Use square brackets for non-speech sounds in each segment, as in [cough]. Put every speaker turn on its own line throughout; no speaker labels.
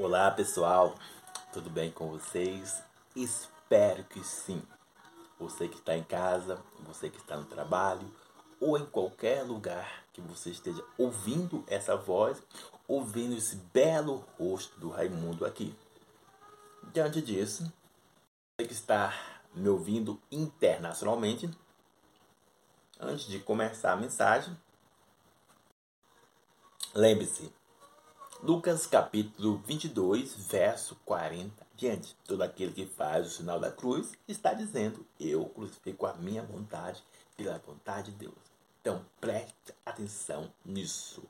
Olá pessoal, tudo bem com vocês? Espero que sim. Você que está em casa, você que está no trabalho ou em qualquer lugar que você esteja ouvindo essa voz, ouvindo esse belo rosto do Raimundo aqui. Diante disso, você que está me ouvindo internacionalmente, antes de começar a mensagem, lembre-se, Lucas capítulo 22, verso 40 diante. Todo aquele que faz o sinal da cruz está dizendo: Eu crucifico a minha vontade pela vontade de Deus. Então preste atenção nisso.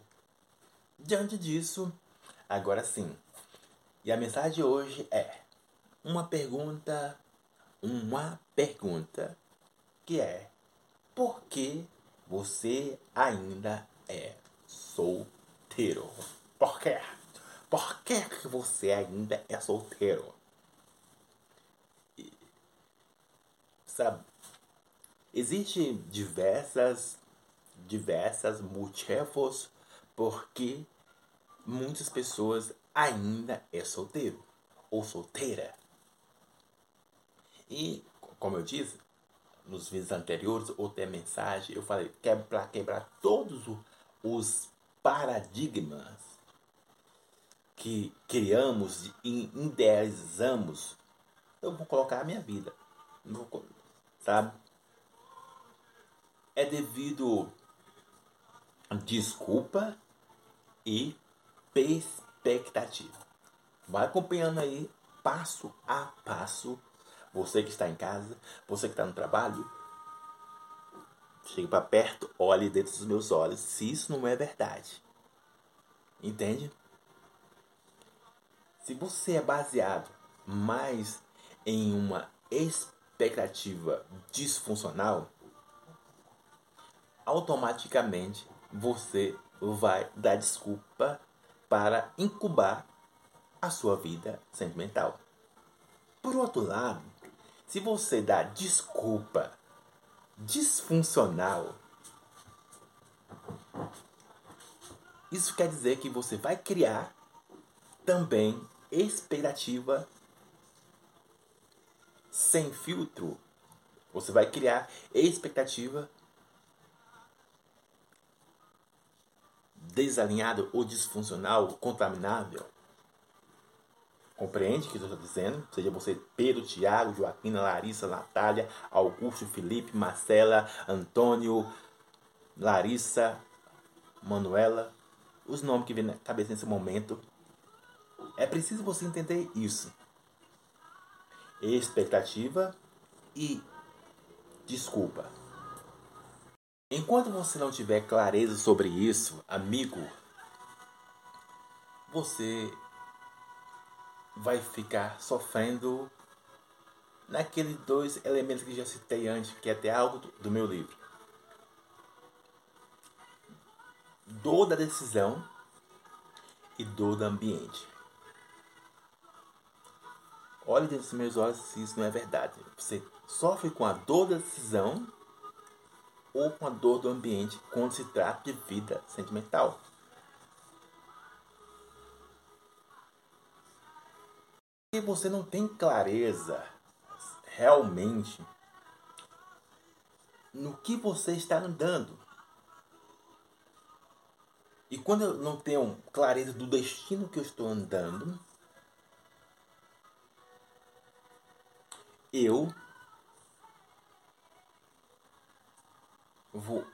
Diante disso, agora sim. E a mensagem de hoje é uma pergunta, uma pergunta que é: Por que você ainda é solteiro? Por quê? Por que você ainda é solteiro? E, sabe, existem diversas, diversas motivos porque muitas pessoas ainda é solteiro ou solteira. E, como eu disse, nos vídeos anteriores, outra mensagem, eu falei que é para quebrar todos os paradigmas que criamos e idealizamos, eu vou colocar a minha vida. Sabe? É devido desculpa e perspectativa. Vai acompanhando aí, passo a passo. Você que está em casa, você que está no trabalho, chegue para perto, olhe dentro dos meus olhos se isso não é verdade. Entende? Se você é baseado mais em uma expectativa disfuncional, automaticamente você vai dar desculpa para incubar a sua vida sentimental. Por outro lado, se você dá desculpa disfuncional, isso quer dizer que você vai criar também expectativa sem filtro. Você vai criar expectativa desalinhado ou disfuncional, contaminável. Compreende o que eu estou dizendo? Seja você Pedro, Tiago, Joaquina, Larissa, Natália, Augusto, Felipe, Marcela, Antônio, Larissa, Manuela, os nomes que vêm na cabeça nesse momento é preciso você entender isso. Expectativa e desculpa. Enquanto você não tiver clareza sobre isso, amigo, você vai ficar sofrendo naqueles dois elementos que já citei antes, que é até algo do meu livro. Dor da decisão e dor do ambiente. Olhe dentro dos meus olhos se isso não é verdade. Você sofre com a dor da decisão ou com a dor do ambiente quando se trata de vida sentimental. Se você não tem clareza realmente no que você está andando. E quando eu não tenho clareza do destino que eu estou andando, eu vou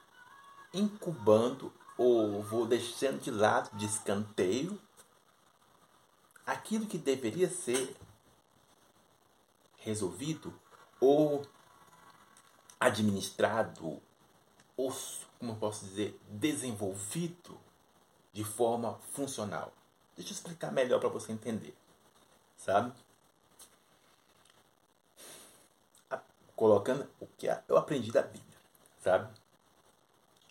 incubando ou vou deixando de lado, de escanteio, aquilo que deveria ser resolvido ou administrado ou, como eu posso dizer, desenvolvido de forma funcional. Deixa eu explicar melhor para você entender, sabe? Colocando o que eu aprendi da Bíblia, sabe?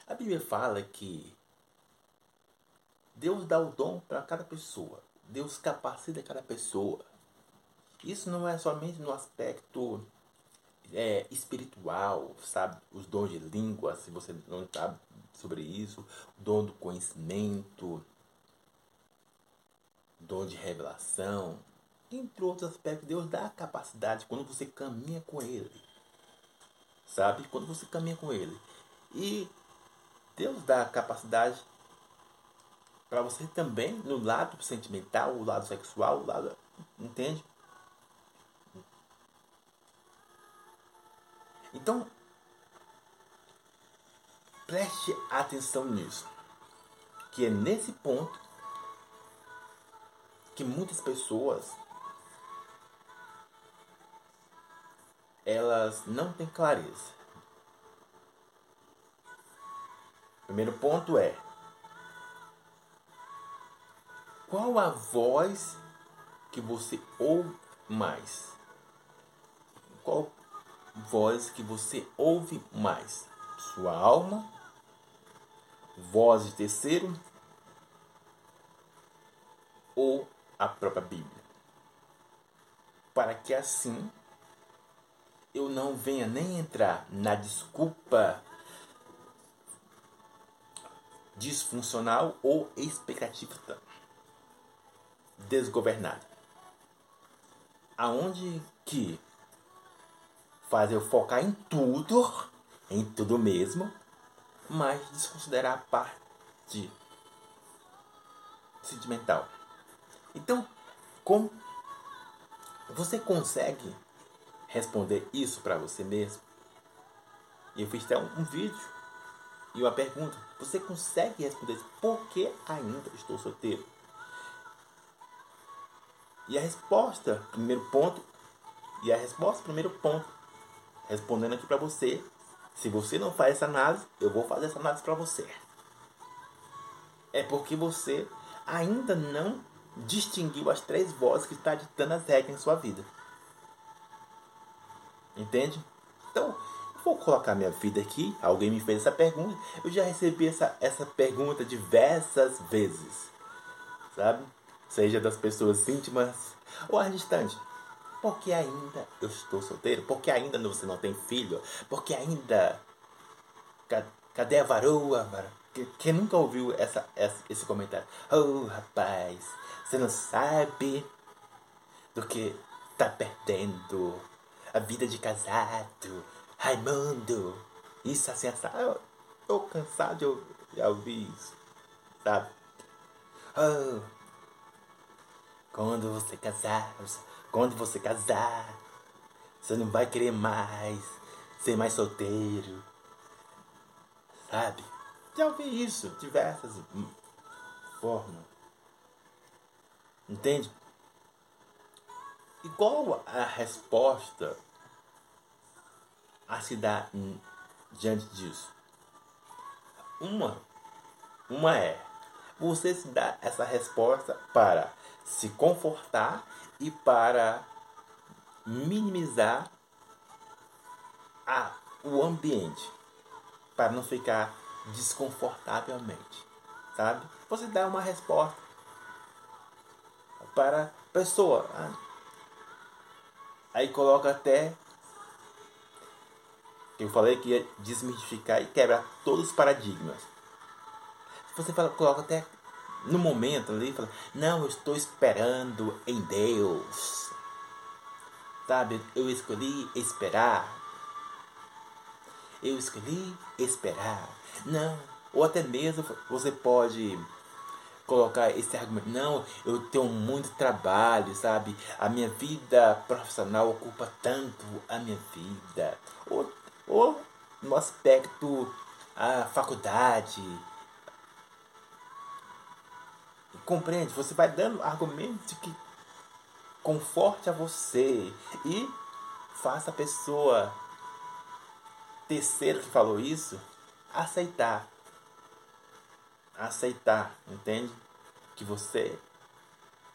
A Bíblia fala que Deus dá o dom para cada pessoa. Deus capacita cada pessoa. Isso não é somente no aspecto é, espiritual, sabe? Os dons de língua, se você não sabe sobre isso, dom do conhecimento, dom de revelação, entre outros aspectos, Deus dá a capacidade quando você caminha com Ele. Sabe? Quando você caminha com Ele. E Deus dá a capacidade para você também, no lado sentimental, o lado sexual, o lado. Entende? Então, preste atenção nisso. Que é nesse ponto que muitas pessoas elas não têm clareza. Primeiro ponto é qual a voz que você ouve mais? Qual voz que você ouve mais? Sua alma? Voz de terceiro? Ou a própria Bíblia? Para que assim eu não venha nem entrar na desculpa disfuncional ou expectativa desgovernada. Aonde que faz eu focar em tudo, em tudo mesmo, mas desconsiderar a parte sentimental. Então, como você consegue responder isso para você mesmo? E eu fiz até um, um, vídeo e uma pergunta. Você consegue responder? Por que ainda estou solteiro? E a resposta, primeiro ponto, e a resposta, primeiro ponto, respondendo aqui para você. Se você não faz essa análise, eu vou fazer essa análise para você. É porque você ainda não distinguiu as três vozes que está ditando as regras em sua vida. Entende? Então, vou colocar minha vida aqui. Alguém me fez essa pergunta. Eu já recebi essa, essa pergunta diversas vezes. Sabe? Seja das pessoas íntimas ou as distantes. Por que ainda eu estou solteiro? Por que ainda você não tem filho? Por que ainda. Cadê a varoa? Quem nunca ouviu essa, esse comentário? Oh, rapaz, você não sabe do que tá perdendo a vida de casado, Raimundo, isso assim, assim. Eu tô cansado de eu, ouvir isso, sabe? Oh, quando você casar, quando você casar, você não vai querer mais ser mais solteiro, sabe? Já ouvi isso diversas formas. Entende? E qual a resposta a se dar diante disso? Uma, uma é você se dá essa resposta para se confortar e para minimizar a, o ambiente, para não ficar desconfortavelmente, sabe? Você dá uma resposta para a pessoa. Aí coloca até. Eu falei que ia desmistificar e quebrar todos os paradigmas. Você fala, coloca até no momento ali, fala, não, eu estou esperando em Deus. Sabe, eu escolhi esperar. Eu escolhi esperar. Não, ou até mesmo você pode colocar esse argumento. Não, eu tenho muito trabalho, sabe? A minha vida profissional ocupa tanto a minha vida. Ou, ou no aspecto a faculdade. Compreende? Você vai dando argumentos que conforte a você e faça a pessoa terceiro que falou isso aceitar aceitar, entende? Que você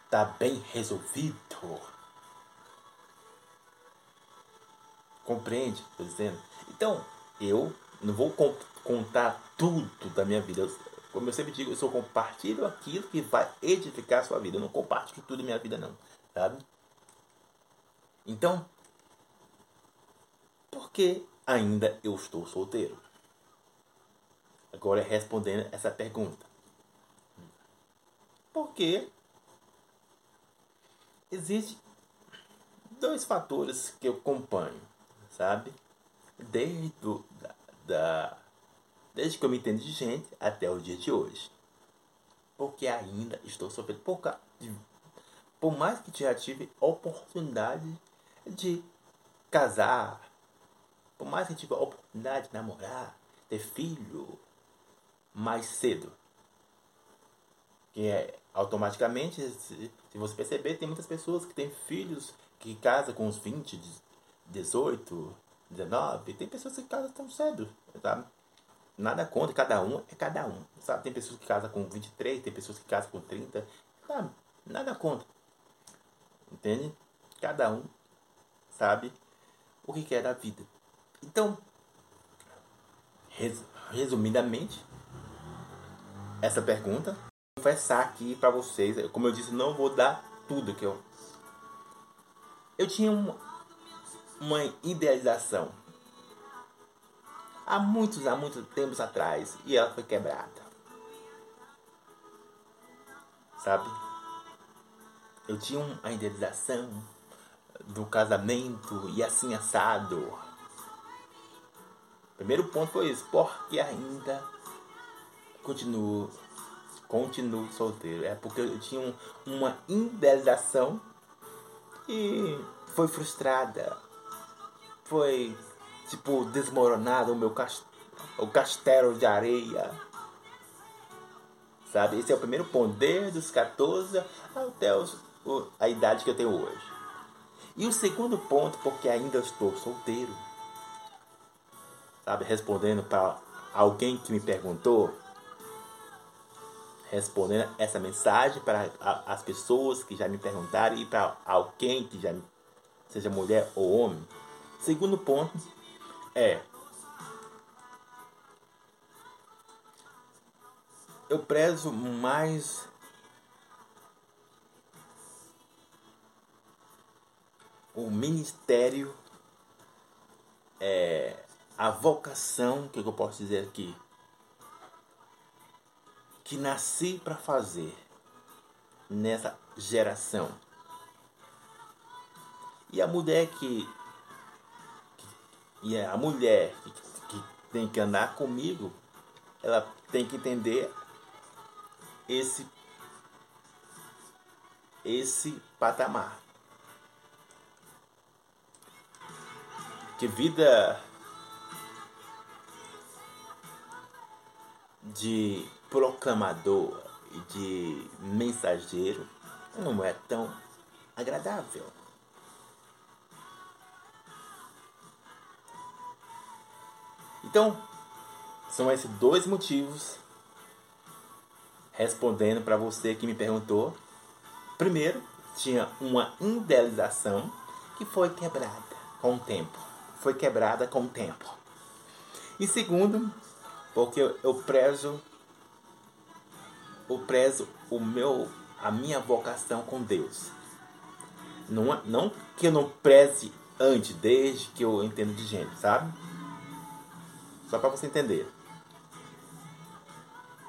está bem resolvido. Compreende? Estou dizendo. Então, eu não vou contar tudo da minha vida. Como eu sempre digo, eu só compartilho aquilo que vai edificar a sua vida. Eu não compartilho tudo da minha vida, não. Sabe? Então, por que ainda eu estou solteiro? Agora respondendo essa pergunta. Porque Existem dois fatores que eu acompanho, sabe? Desde, do, da, da, desde que eu me entendo de gente até o dia de hoje. Porque ainda estou sofrendo por, por mais que já tive oportunidade de casar, por mais que tive oportunidade de namorar, ter filho mais cedo. Que é automaticamente, se, se você perceber, tem muitas pessoas que têm filhos que casam com uns 20, 18, 19. Tem pessoas que casam tão cedo, sabe? Nada contra, cada um é cada um, sabe? Tem pessoas que casam com 23, tem pessoas que casam com 30, sabe? Nada contra. Entende? Cada um sabe o que quer da vida. Então, res, resumidamente, essa pergunta, vou confessar aqui para vocês, como eu disse, não vou dar tudo que eu eu tinha uma, uma idealização há muitos, há muitos tempos atrás e ela foi quebrada. Sabe? Eu tinha uma idealização do casamento e assim assado. Primeiro ponto foi isso, porque ainda continuo, continuo solteiro. É porque eu tinha um, uma idealização e foi frustrada. Foi tipo desmoronado o meu cast o castelo de areia. Sabe? Esse é o primeiro ponto, desde os 14 até os, a idade que eu tenho hoje. E o segundo ponto, porque ainda estou solteiro, sabe, respondendo para alguém que me perguntou, respondendo essa mensagem para as pessoas que já me perguntaram e para alguém que já seja mulher ou homem. Segundo ponto é eu prezo mais o ministério, é, a vocação, que eu posso dizer aqui, que nasci para fazer nessa geração. E a mulher que, que e a mulher que, que tem que andar comigo, ela tem que entender esse esse patamar. Que vida de proclamador e de mensageiro não é tão agradável. Então, são esses dois motivos respondendo para você que me perguntou. Primeiro, tinha uma idealização que foi quebrada com o tempo foi quebrada com o tempo. E segundo, porque eu prezo eu prezo o meu a minha vocação com Deus. Não, não que eu não preze antes, desde que eu entendo de gente, sabe? Só para você entender.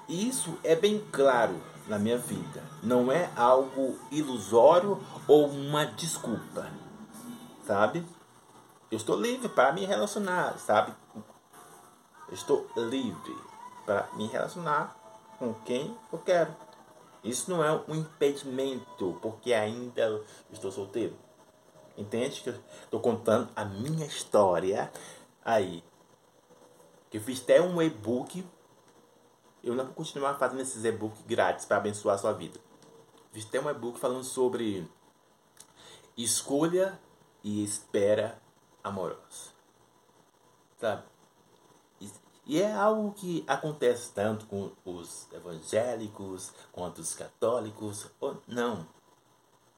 Isso é bem claro na minha vida. Não é algo ilusório ou uma desculpa, sabe? Eu estou livre para me relacionar, sabe? Eu estou livre para me relacionar com quem eu quero. Isso não é um impedimento, porque ainda estou solteiro. Entende que eu estou contando a minha história aí. Que eu fiz até um e-book. Eu não vou continuar fazendo esses e-books grátis para abençoar a sua vida. Fiz até um e-book falando sobre escolha e espera amorosa. Sabe? E é algo que acontece tanto com os evangélicos quanto os católicos. Ou não.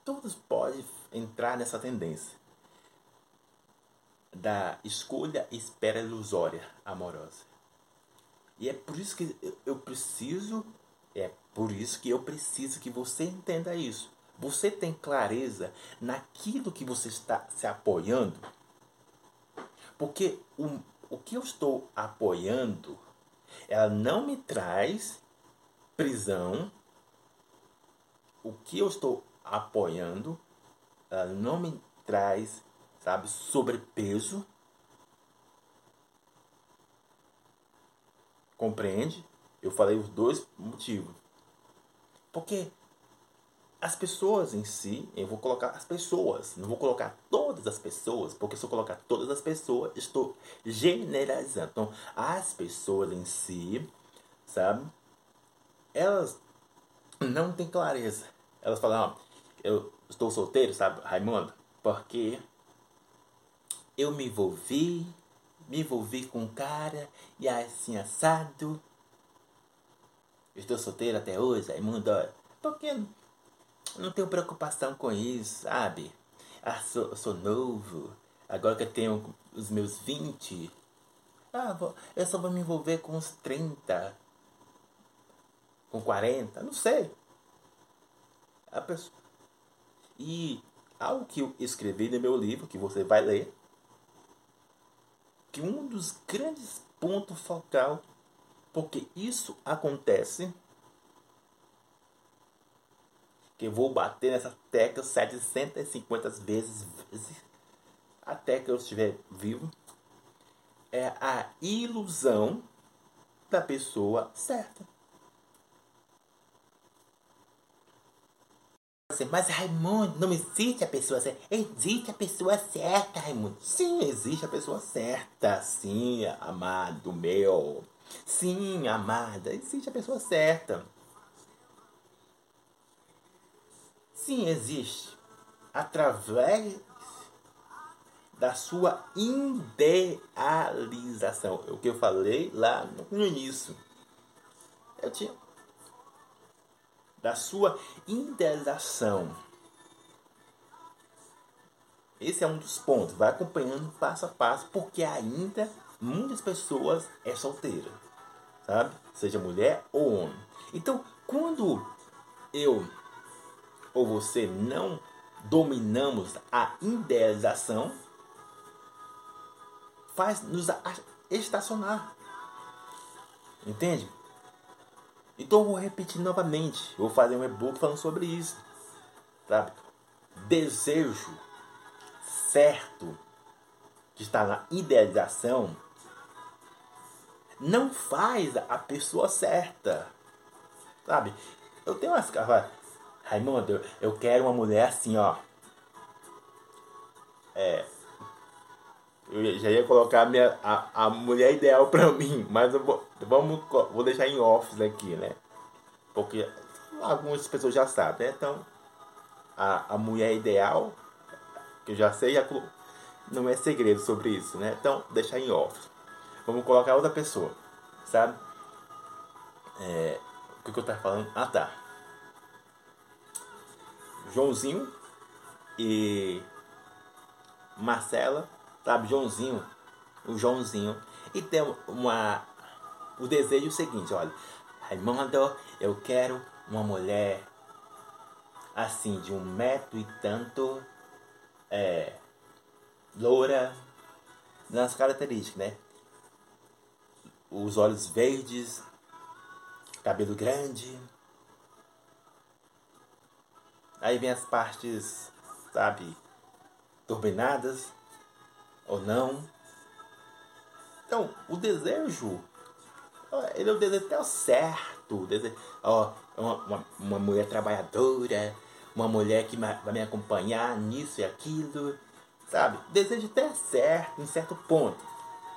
Todos podem entrar nessa tendência da escolha e espera ilusória amorosa. E é por isso que eu preciso, é por isso que eu preciso que você entenda isso. Você tem clareza naquilo que você está se apoiando? Porque o, o que eu estou apoiando, ela não me traz prisão. O que eu estou apoiando ela não me traz, sabe, sobrepeso. Compreende? Eu falei os dois motivos. Porque as pessoas em si, eu vou colocar as pessoas, não vou colocar todas as pessoas, porque se eu colocar todas as pessoas, estou generalizando. Então, as pessoas em si, sabe? Elas não têm clareza. Elas falam, ó, eu estou solteiro, sabe, Raimundo? Porque eu me envolvi, me envolvi com um cara e assim assado. estou solteiro até hoje, Raimundo. Porque não tenho preocupação com isso, sabe? Ah, sou, sou novo. Agora que eu tenho os meus 20. Ah, vou, eu só vou me envolver com uns 30. Com 40, não sei. A pessoa. E algo que eu escrevi no meu livro, que você vai ler, que um dos grandes pontos focal, porque isso acontece que eu vou bater nessa tecla 750 vezes, vezes até que eu estiver vivo, é a ilusão da pessoa certa. Mas Raimundo, não existe a pessoa certa. Existe a pessoa certa, Raimundo. Sim, existe a pessoa certa. Sim, amado meu. Sim, amada, existe a pessoa certa. Sim, existe. Através da sua idealização. É o que eu falei lá no início. Eu tinha. Da sua idealização. Esse é um dos pontos. Vai acompanhando passo a passo, porque ainda muitas pessoas é solteira, sabe? Seja mulher ou homem. Então, quando eu ou você não dominamos a idealização, faz nos estacionar. Entende? Então vou repetir novamente. Vou fazer um e-book falando sobre isso. Sabe? Desejo certo que está na idealização não faz a pessoa certa. Sabe? Eu tenho umas Raimundo, eu quero uma mulher assim, ó. É. Eu já ia colocar a, minha, a, a mulher ideal pra mim, mas eu vou, vamos, vou deixar em office aqui, né? Porque algumas pessoas já sabem, né? Então, a, a mulher ideal, que eu já sei, já, não é segredo sobre isso, né? Então, deixar em office. Vamos colocar outra pessoa, sabe? É, o que, que eu tava falando? Ah, tá. Joãozinho e Marcela, sabe? Joãozinho, o Joãozinho. E tem uma, o desejo é seguinte, olha. Raimundo, eu quero uma mulher assim, de um metro e tanto, é, loura, nas características, né? Os olhos verdes, cabelo grande, Aí vem as partes, sabe, turbinadas ou não. Então, o desejo, ele é o desejo até o certo. O desejo, ó, uma, uma, uma mulher trabalhadora, uma mulher que vai me acompanhar nisso e aquilo, sabe? Desejo até certo, em certo ponto.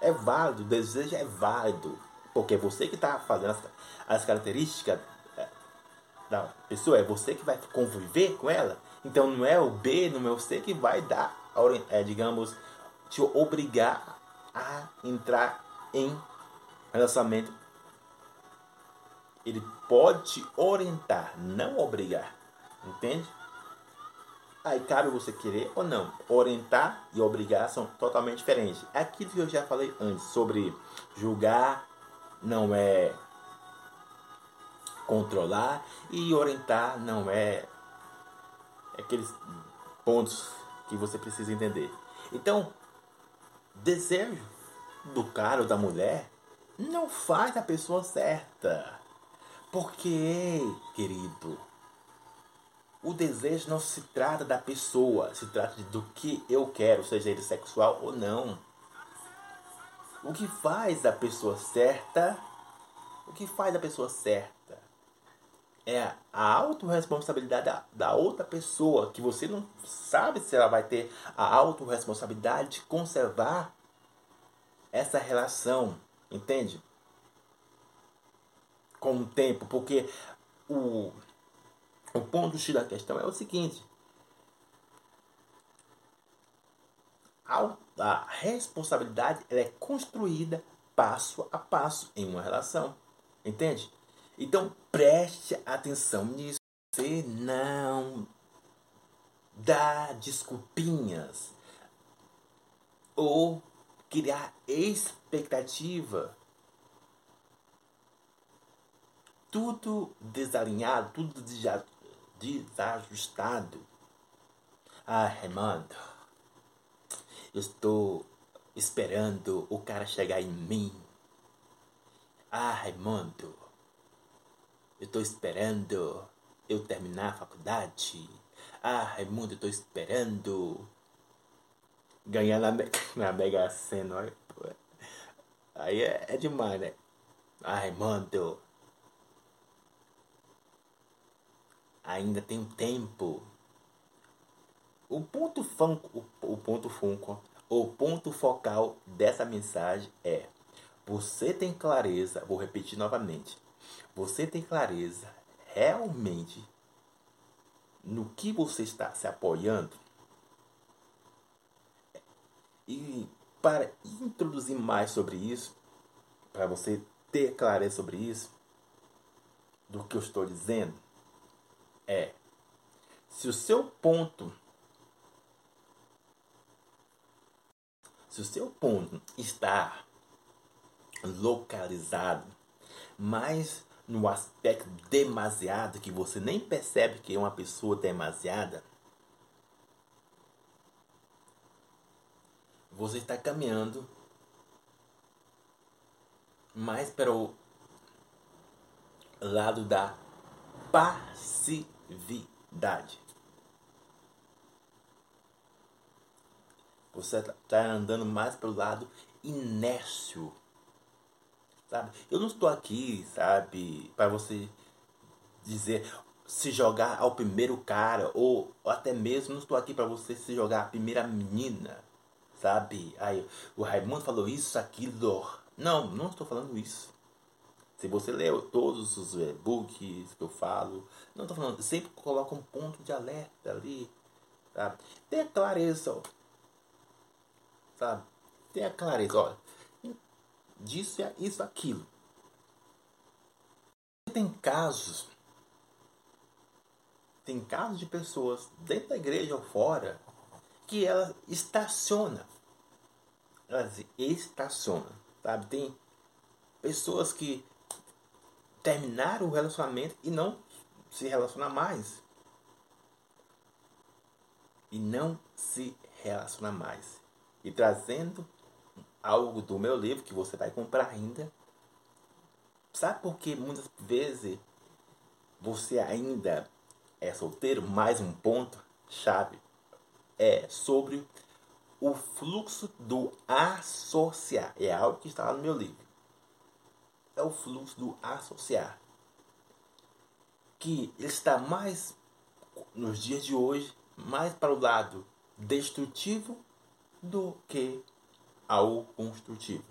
É válido, o desejo é válido. Porque é você que está fazendo as, as características da pessoa, é você que vai conviver com ela. Então não é o B, não é o C que vai dar, é, digamos, te obrigar a entrar em relacionamento. Ele pode te orientar, não obrigar. Entende? Aí cabe você querer ou não. Orientar e obrigar são totalmente diferentes. É aquilo que eu já falei antes sobre julgar não é controlar e orientar não é, é aqueles pontos que você precisa entender. Então, desejo do cara ou da mulher não faz a pessoa certa. Porque, querido, o desejo não se trata da pessoa, se trata do que eu quero, seja ele sexual ou não. O que faz a pessoa certa, o que faz a pessoa certa é a autorresponsabilidade da, da outra pessoa, que você não sabe se ela vai ter a autorresponsabilidade de conservar essa relação, entende? Com o tempo, porque o o ponto X da questão é o seguinte: a responsabilidade ela é construída passo a passo em uma relação. Entende? Então preste atenção nisso. Você não dá desculpinhas ou criar expectativa. Tudo desalinhado, tudo desajustado. Ah, Remando, eu estou esperando o cara chegar em mim. Ah, Raimundo, eu estou esperando eu terminar a faculdade. Ah, Raimundo, eu estou esperando ganhar na, [laughs] na Mega Sena. Aí é, é demais, né? Ah, Raimundo, ainda tem tempo. O ponto funko, o ponto funko, o ponto focal dessa mensagem é: você tem clareza, vou repetir novamente. Você tem clareza realmente no que você está se apoiando? E para introduzir mais sobre isso, para você ter clareza sobre isso, do que eu estou dizendo, é se o seu ponto se o seu ponto está localizado mais no aspecto demasiado que você nem percebe que é uma pessoa demasiada você está caminhando mais para o lado da passividade. Você está andando mais pelo lado inércio. Sabe? Eu não estou aqui, sabe, para você dizer se jogar ao primeiro cara ou, ou até mesmo não estou aqui para você se jogar a primeira menina, sabe? Aí o Raimundo falou isso, aquilo. Não, não estou falando isso. Se você leu todos os e-books que eu falo, não estou falando, sempre coloca um ponto de alerta ali, sabe? Tenha clareza, sabe? Tenha clareza, olha, disso isso, aquilo. Tem casos, tem casos de pessoas dentro da igreja ou fora que ela estaciona, elas estacionam, sabe? Tem pessoas que terminar o relacionamento e não se relacionar mais. E não se relacionar mais. E trazendo algo do meu livro que você vai comprar ainda. Sabe por que muitas vezes você ainda é solteiro? Mais um ponto chave é sobre o fluxo do associar. É algo que está lá no meu livro é o fluxo do associar, que está mais nos dias de hoje mais para o lado destrutivo do que ao construtivo.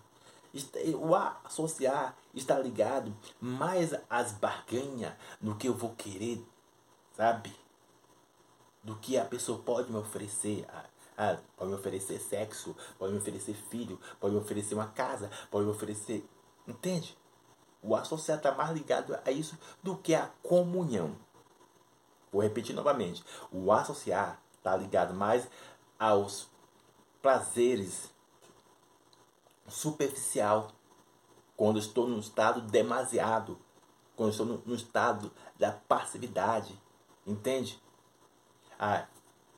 O associar está ligado mais às barganhas do que eu vou querer, sabe? Do que a pessoa pode me oferecer. Ah, pode me oferecer sexo, pode me oferecer filho, pode me oferecer uma casa, pode me oferecer. Entende? O associado está mais ligado a isso do que a comunhão. Vou repetir novamente. O associar está ligado mais aos prazeres superficial. Quando estou no estado demasiado. Quando estou no estado da passividade. Entende? Ah,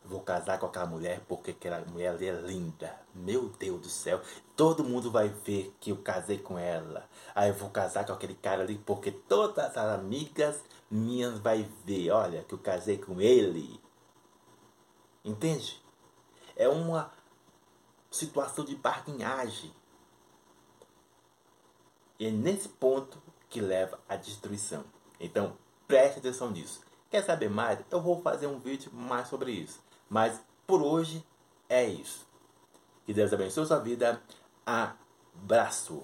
vou casar com aquela mulher porque aquela mulher ali é linda. Meu Deus do céu. Todo mundo vai ver que eu casei com ela. Aí eu vou casar com aquele cara ali porque todas as amigas minhas vai ver, olha, que eu casei com ele. Entende? É uma situação de barganhagem. E é nesse ponto que leva à destruição. Então, preste atenção nisso. Quer saber mais? Eu vou fazer um vídeo mais sobre isso. Mas por hoje é isso. Que Deus abençoe sua vida. Abraço.